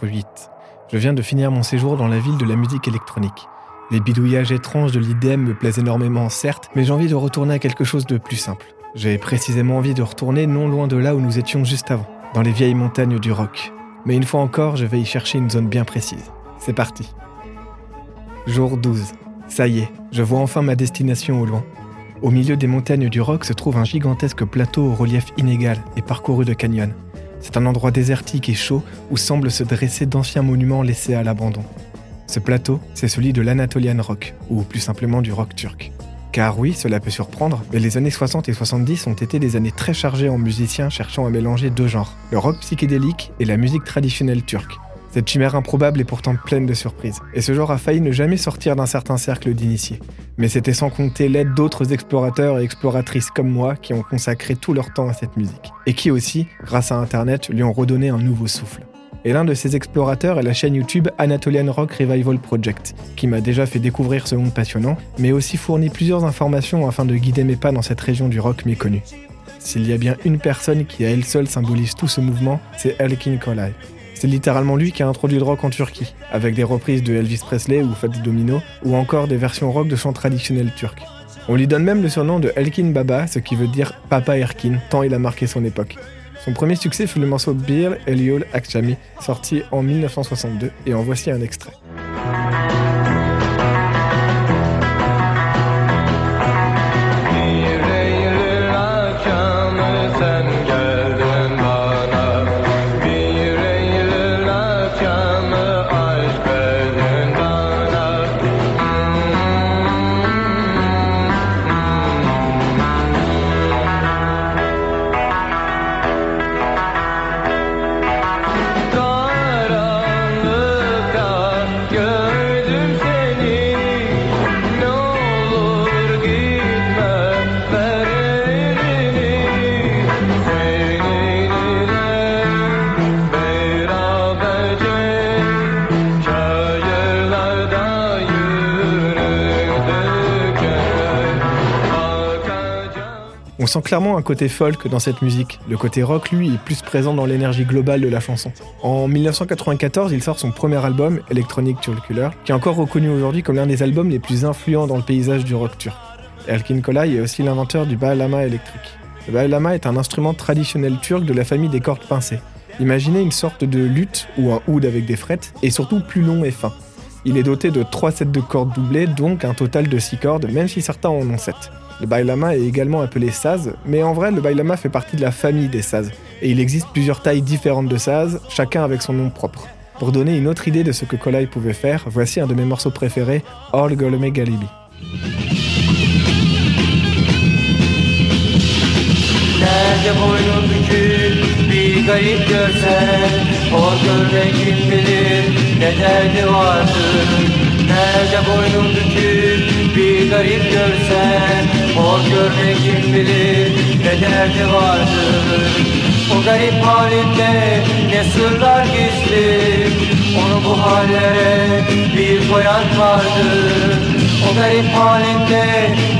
Jour 8. Je viens de finir mon séjour dans la ville de la musique électronique. Les bidouillages étranges de l'IDM me plaisent énormément, certes, mais j'ai envie de retourner à quelque chose de plus simple. J'ai précisément envie de retourner non loin de là où nous étions juste avant, dans les vieilles montagnes du rock. Mais une fois encore, je vais y chercher une zone bien précise. C'est parti. Jour 12. Ça y est, je vois enfin ma destination au loin. Au milieu des montagnes du rock se trouve un gigantesque plateau au relief inégal et parcouru de canyons. C'est un endroit désertique et chaud où semblent se dresser d'anciens monuments laissés à l'abandon. Ce plateau, c'est celui de l'Anatolian Rock, ou plus simplement du rock turc. Car oui, cela peut surprendre, mais les années 60 et 70 ont été des années très chargées en musiciens cherchant à mélanger deux genres, le rock psychédélique et la musique traditionnelle turque. Cette chimère improbable est pourtant pleine de surprises, et ce genre a failli ne jamais sortir d'un certain cercle d'initiés. Mais c'était sans compter l'aide d'autres explorateurs et exploratrices comme moi qui ont consacré tout leur temps à cette musique, et qui aussi, grâce à Internet, lui ont redonné un nouveau souffle. Et l'un de ces explorateurs est la chaîne YouTube Anatolian Rock Revival Project, qui m'a déjà fait découvrir ce monde passionnant, mais aussi fourni plusieurs informations afin de guider mes pas dans cette région du rock méconnue. S'il y a bien une personne qui à elle seule symbolise tout ce mouvement, c'est Elkin Kolay. C'est littéralement lui qui a introduit le rock en Turquie, avec des reprises de Elvis Presley ou Fats Domino, ou encore des versions rock de chants traditionnels turcs. On lui donne même le surnom de Elkin Baba, ce qui veut dire Papa Erkin, tant il a marqué son époque. Son premier succès fut le morceau Bir Eliol Akshami, sorti en 1962, et en voici un extrait. Sent clairement un côté folk dans cette musique. Le côté rock, lui, est plus présent dans l'énergie globale de la chanson. En 1994, il sort son premier album, Electronic Turkular, qui est encore reconnu aujourd'hui comme l'un des albums les plus influents dans le paysage du rock turc. Elkin Kolay est aussi l'inventeur du bağlama électrique. Le bağlama est un instrument traditionnel turc de la famille des cordes pincées. Imaginez une sorte de lutte ou un oud avec des frettes, et surtout plus long et fin. Il est doté de 3 sets de cordes doublées, donc un total de 6 cordes, même si certains en ont 7. Le bailama est également appelé saz, mais en vrai, le bailama fait partie de la famille des saz, et il existe plusieurs tailles différentes de saz, chacun avec son nom propre. Pour donner une autre idée de ce que Kolai pouvait faire, voici un de mes morceaux préférés, All Golome Galibi. Hor görme kim bilir ne derdi vardır. O garip halinde ne sırlar gizli Onu bu hallere bir koyan vardır. O garip halinde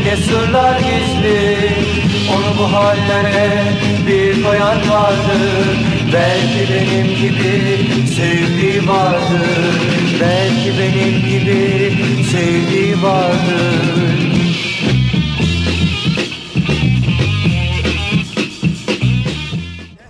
ne sırlar gizli Onu bu hallere bir koyan vardır. Belki benim gibi sevdiği vardır Belki benim gibi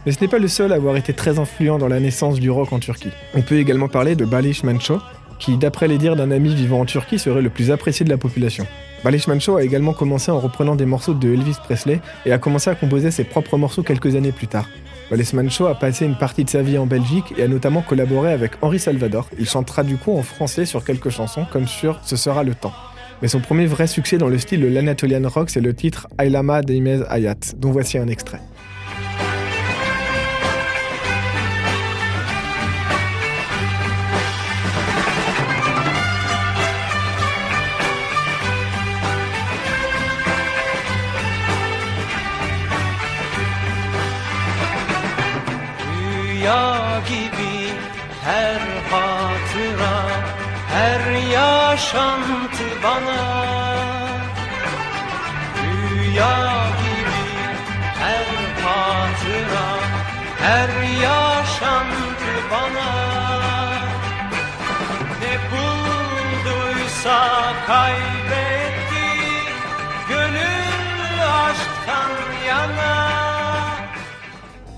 Mais ce n'est pas le seul à avoir été très influent dans la naissance du rock en Turquie. On peut également parler de Balish Manço, qui, d'après les dires d'un ami vivant en Turquie, serait le plus apprécié de la population. Balish Manço a également commencé en reprenant des morceaux de Elvis Presley et a commencé à composer ses propres morceaux quelques années plus tard. Balish Manço a passé une partie de sa vie en Belgique et a notamment collaboré avec Henri Salvador. Il chantera du coup en français sur quelques chansons, comme sur Ce sera le temps. Mais son premier vrai succès dans le style de l'Anatolian rock, c'est le titre Aylama Deimez Hayat, dont voici un extrait.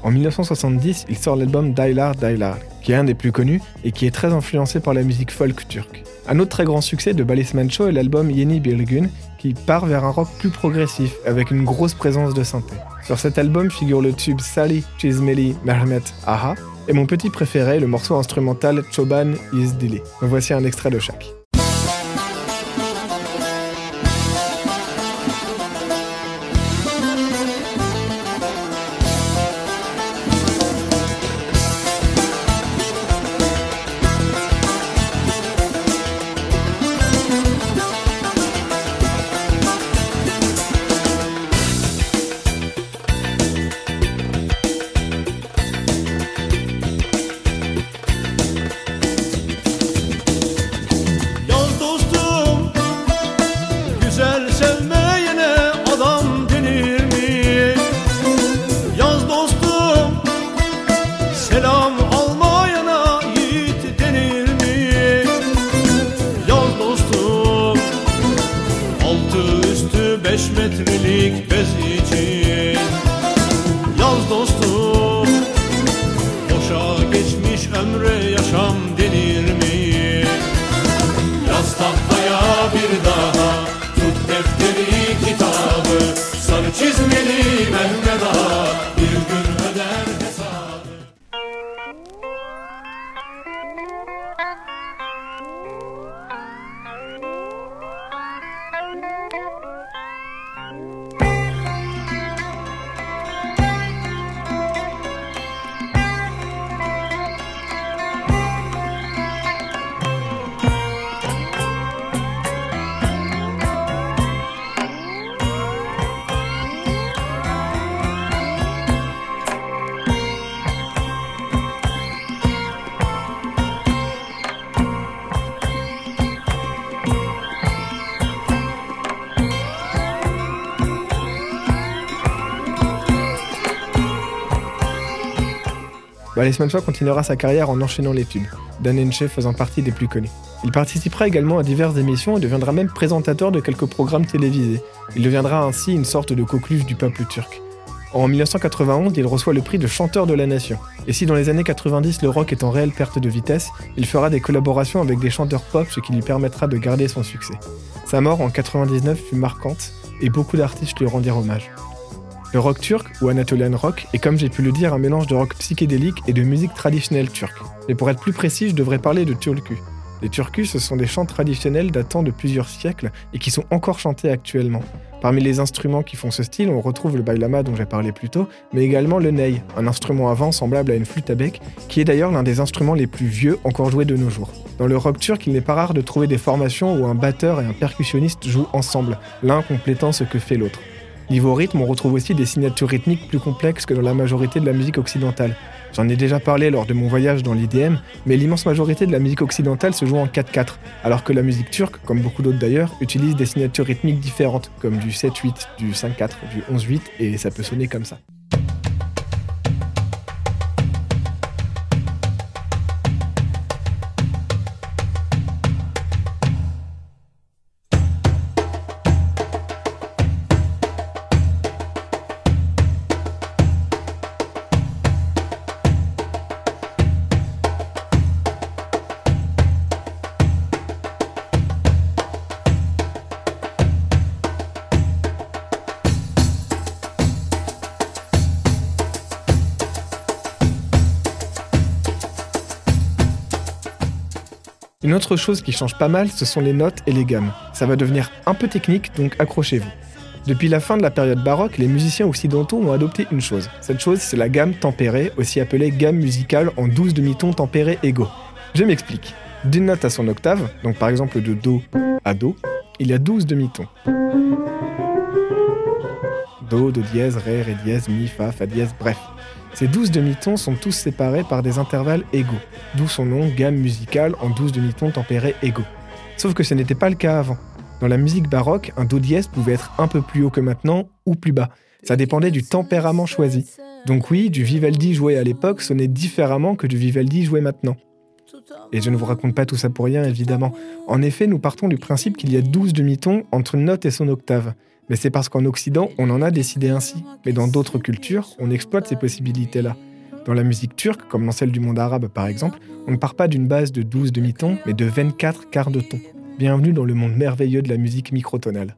En 1970, il sort l'album Daylar Daylar, qui est un des plus connus et qui est très influencé par la musique folk turque. Un autre très grand succès de Balis Manço est l'album Yeni Bilgun, qui part vers un rock plus progressif, avec une grosse présence de synthé. Sur cet album figure le tube Sali Çizmeli Mehmet Aha, et mon petit préféré, le morceau instrumental Choban Izdili. Voici un extrait de chaque. Balis Manço continuera sa carrière en enchaînant les tubes, Dan Enche faisant partie des plus connus. Il participera également à diverses émissions et deviendra même présentateur de quelques programmes télévisés. Il deviendra ainsi une sorte de coqueluche du peuple turc. En 1991, il reçoit le prix de chanteur de la nation. Et si dans les années 90 le rock est en réelle perte de vitesse, il fera des collaborations avec des chanteurs pop, ce qui lui permettra de garder son succès. Sa mort en 99 fut marquante et beaucoup d'artistes lui rendirent hommage. Le rock turc, ou Anatolian rock, est comme j'ai pu le dire un mélange de rock psychédélique et de musique traditionnelle turque. Mais pour être plus précis, je devrais parler de turku. Les turkus, ce sont des chants traditionnels datant de plusieurs siècles et qui sont encore chantés actuellement. Parmi les instruments qui font ce style, on retrouve le bailama dont j'ai parlé plus tôt, mais également le ney, un instrument à vent semblable à une flûte à bec, qui est d'ailleurs l'un des instruments les plus vieux encore joués de nos jours. Dans le rock turc, il n'est pas rare de trouver des formations où un batteur et un percussionniste jouent ensemble, l'un complétant ce que fait l'autre. Niveau rythme, on retrouve aussi des signatures rythmiques plus complexes que dans la majorité de la musique occidentale. J'en ai déjà parlé lors de mon voyage dans l'IDM, mais l'immense majorité de la musique occidentale se joue en 4-4, alors que la musique turque, comme beaucoup d'autres d'ailleurs, utilise des signatures rythmiques différentes, comme du 7-8, du 5-4, du 11-8, et ça peut sonner comme ça. Une autre chose qui change pas mal, ce sont les notes et les gammes. Ça va devenir un peu technique, donc accrochez-vous. Depuis la fin de la période baroque, les musiciens occidentaux ont adopté une chose. Cette chose, c'est la gamme tempérée, aussi appelée gamme musicale en 12 demi-tons tempérés égaux. Je m'explique. D'une note à son octave, donc par exemple de Do à Do, il y a 12 demi-tons. Do, Do dièse, Ré, Ré dièse, Mi, Fa, Fa dièse, bref. Ces 12 demi-tons sont tous séparés par des intervalles égaux, d'où son nom gamme musicale en 12 demi-tons tempérés égaux. Sauf que ce n'était pas le cas avant. Dans la musique baroque, un do dièse pouvait être un peu plus haut que maintenant ou plus bas. Ça dépendait du tempérament choisi. Donc oui, du Vivaldi joué à l'époque sonnait différemment que du Vivaldi joué maintenant. Et je ne vous raconte pas tout ça pour rien, évidemment. En effet, nous partons du principe qu'il y a 12 demi-tons entre une note et son octave. Mais c'est parce qu'en Occident, on en a décidé ainsi. Mais dans d'autres cultures, on exploite ces possibilités-là. Dans la musique turque, comme dans celle du monde arabe par exemple, on ne part pas d'une base de 12 demi-tons, mais de 24 quarts de ton. Bienvenue dans le monde merveilleux de la musique microtonale.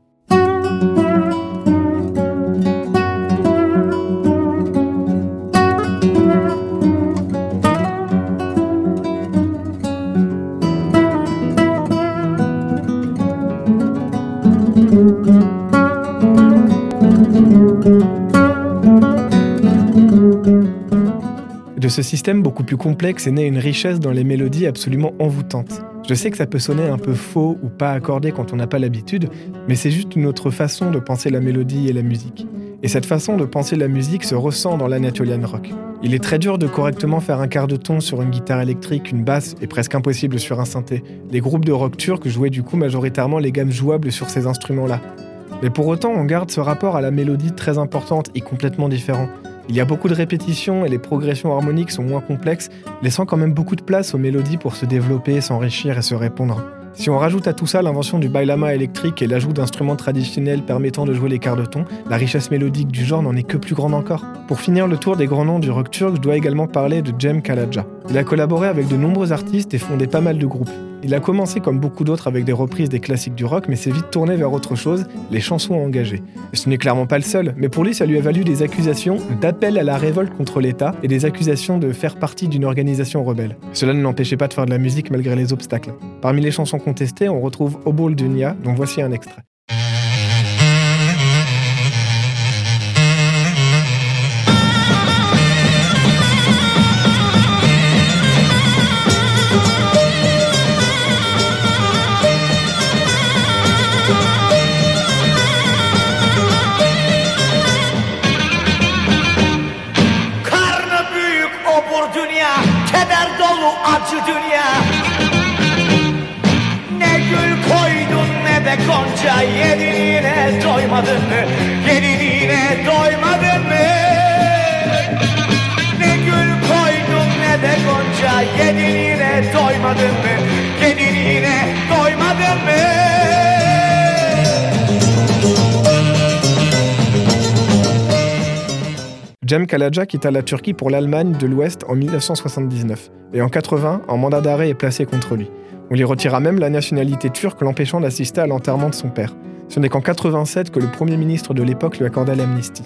De ce système beaucoup plus complexe est née une richesse dans les mélodies absolument envoûtantes. Je sais que ça peut sonner un peu faux ou pas accordé quand on n'a pas l'habitude, mais c'est juste une autre façon de penser la mélodie et la musique. Et cette façon de penser la musique se ressent dans l'Anatolian rock. Il est très dur de correctement faire un quart de ton sur une guitare électrique, une basse, et presque impossible sur un synthé. Les groupes de rock turcs jouaient du coup majoritairement les gammes jouables sur ces instruments-là. Mais pour autant, on garde ce rapport à la mélodie très importante et complètement différent. Il y a beaucoup de répétitions et les progressions harmoniques sont moins complexes, laissant quand même beaucoup de place aux mélodies pour se développer, s'enrichir et se répondre. Si on rajoute à tout ça l'invention du bailama électrique et l'ajout d'instruments traditionnels permettant de jouer les quarts de ton, la richesse mélodique du genre n'en est que plus grande encore. Pour finir le tour des grands noms du rock turc, je dois également parler de Cem Kalaja. Il a collaboré avec de nombreux artistes et fondé pas mal de groupes. Il a commencé comme beaucoup d'autres avec des reprises des classiques du rock, mais s'est vite tourné vers autre chose, les chansons engagées. Ce n'est clairement pas le seul, mais pour lui ça lui a valu des accusations d'appel à la révolte contre l'État et des accusations de faire partie d'une organisation rebelle. Cela ne l'empêchait pas de faire de la musique malgré les obstacles. Parmi les chansons contestées, on retrouve Obol Dunya, dont voici un extrait. Gonca Yediğine doymadın mı? Yediğine doymadın mı? Ne gül koydun ne de gonca Yediğine doymadın mı? Yediğine doymadın mı? Cem Kalaja quitta la Turquie pour l'Allemagne de l'Ouest en 1979. Et en 80, un mandat d'arrêt est placé contre lui. On lui retira même la nationalité turque, l'empêchant d'assister à l'enterrement de son père. Ce n'est qu'en 87 que le premier ministre de l'époque lui accorda l'amnistie.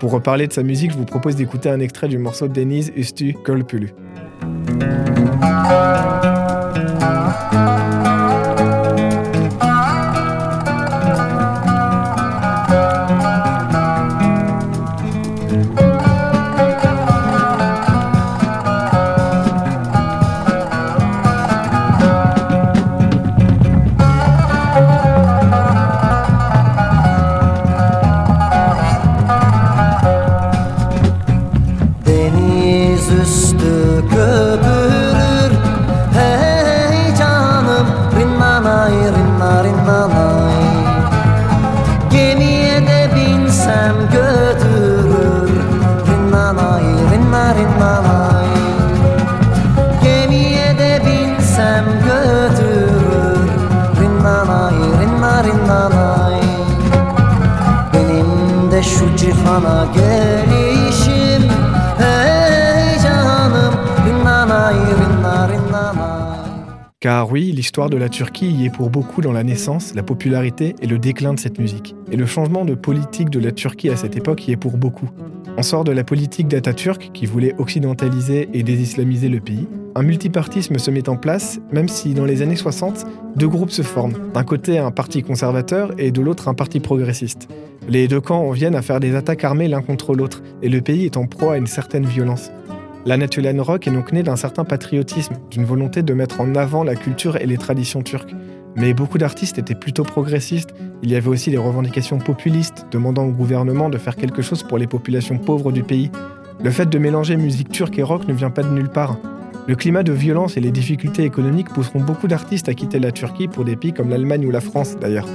Pour reparler de sa musique, je vous propose d'écouter un extrait du morceau Denise Ustu Kölpülü. Car oui, l'histoire de la Turquie y est pour beaucoup dans la naissance, la popularité et le déclin de cette musique. Et le changement de politique de la Turquie à cette époque y est pour beaucoup. On sort de la politique d'Atatürk qui voulait occidentaliser et désislamiser le pays. Un multipartisme se met en place, même si dans les années 60, deux groupes se forment. D'un côté un parti conservateur et de l'autre un parti progressiste. Les deux camps en viennent à faire des attaques armées l'un contre l'autre, et le pays est en proie à une certaine violence. L'Anatolian Rock est donc né d'un certain patriotisme, d'une volonté de mettre en avant la culture et les traditions turques. Mais beaucoup d'artistes étaient plutôt progressistes. Il y avait aussi des revendications populistes, demandant au gouvernement de faire quelque chose pour les populations pauvres du pays. Le fait de mélanger musique turque et rock ne vient pas de nulle part. Le climat de violence et les difficultés économiques pousseront beaucoup d'artistes à quitter la Turquie pour des pays comme l'Allemagne ou la France d'ailleurs.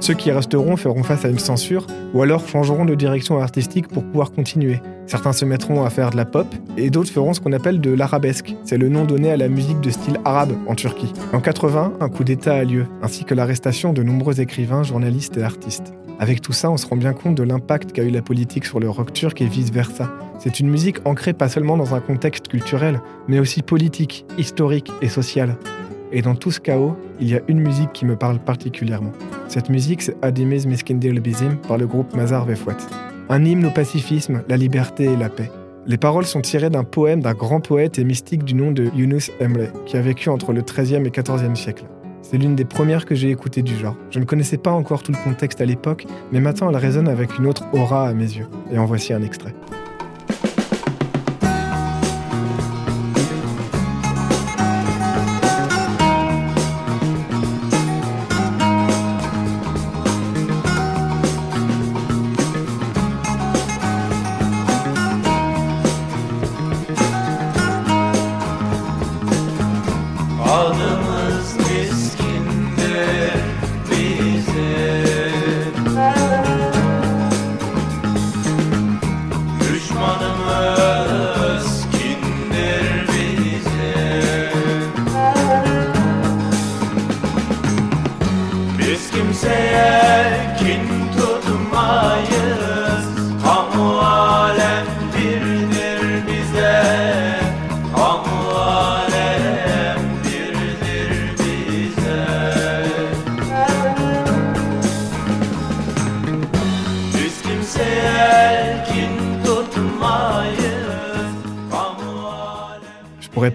Ceux qui resteront feront face à une censure ou alors changeront de direction artistique pour pouvoir continuer. Certains se mettront à faire de la pop et d'autres feront ce qu'on appelle de l'arabesque. C'est le nom donné à la musique de style arabe en Turquie. En 80, un coup d'État a lieu, ainsi que l'arrestation de nombreux écrivains, journalistes et artistes. Avec tout ça, on se rend bien compte de l'impact qu'a eu la politique sur le rock turc et vice-versa. C'est une musique ancrée pas seulement dans un contexte culturel, mais aussi politique, historique et social. Et dans tout ce chaos, il y a une musique qui me parle particulièrement. Cette musique, c'est Adimiz Miskindir Bizim par le groupe Mazar Vefouet. Un hymne au pacifisme, la liberté et la paix. Les paroles sont tirées d'un poème d'un grand poète et mystique du nom de Yunus Emre, qui a vécu entre le XIIIe et XIVe siècle. C'est l'une des premières que j'ai écoutées du genre. Je ne connaissais pas encore tout le contexte à l'époque, mais maintenant elle résonne avec une autre aura à mes yeux. Et en voici un extrait.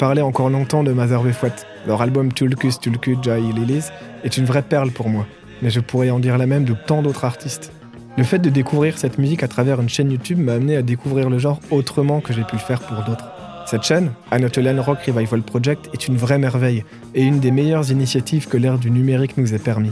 Parler encore longtemps de Mazar Vefouet. Leur album Tulkus Tulku Jai Lilis est une vraie perle pour moi, mais je pourrais en dire la même de tant d'autres artistes. Le fait de découvrir cette musique à travers une chaîne YouTube m'a amené à découvrir le genre autrement que j'ai pu le faire pour d'autres. Cette chaîne, Anatolian Rock Revival Project, est une vraie merveille et une des meilleures initiatives que l'ère du numérique nous ait permis.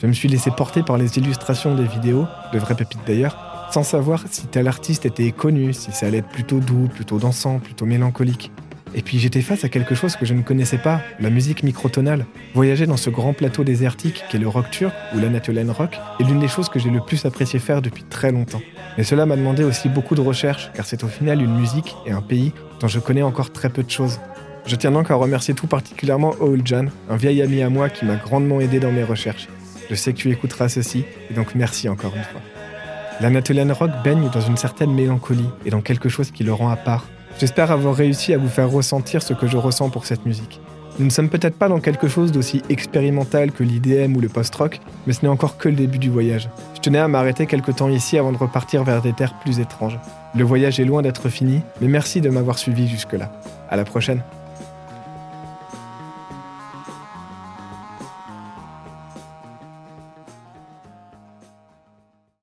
Je me suis laissé porter par les illustrations des vidéos, de vraies pépites d'ailleurs, sans savoir si tel artiste était connu, si ça allait être plutôt doux, plutôt dansant, plutôt mélancolique. Et puis j'étais face à quelque chose que je ne connaissais pas, la musique microtonale. Voyager dans ce grand plateau désertique qu'est le rock turc ou l'Anatolian rock est l'une des choses que j'ai le plus apprécié faire depuis très longtemps. Mais cela m'a demandé aussi beaucoup de recherche, car c'est au final une musique et un pays dont je connais encore très peu de choses. Je tiens donc à remercier tout particulièrement Ouljan, un vieil ami à moi qui m'a grandement aidé dans mes recherches. Je sais que tu écouteras ceci, et donc merci encore une fois. L'Anatolian rock baigne dans une certaine mélancolie et dans quelque chose qui le rend à part. J'espère avoir réussi à vous faire ressentir ce que je ressens pour cette musique. Nous ne sommes peut-être pas dans quelque chose d'aussi expérimental que l'IDM ou le post-rock, mais ce n'est encore que le début du voyage. Je tenais à m'arrêter quelque temps ici avant de repartir vers des terres plus étranges. Le voyage est loin d'être fini, mais merci de m'avoir suivi jusque-là. À la prochaine.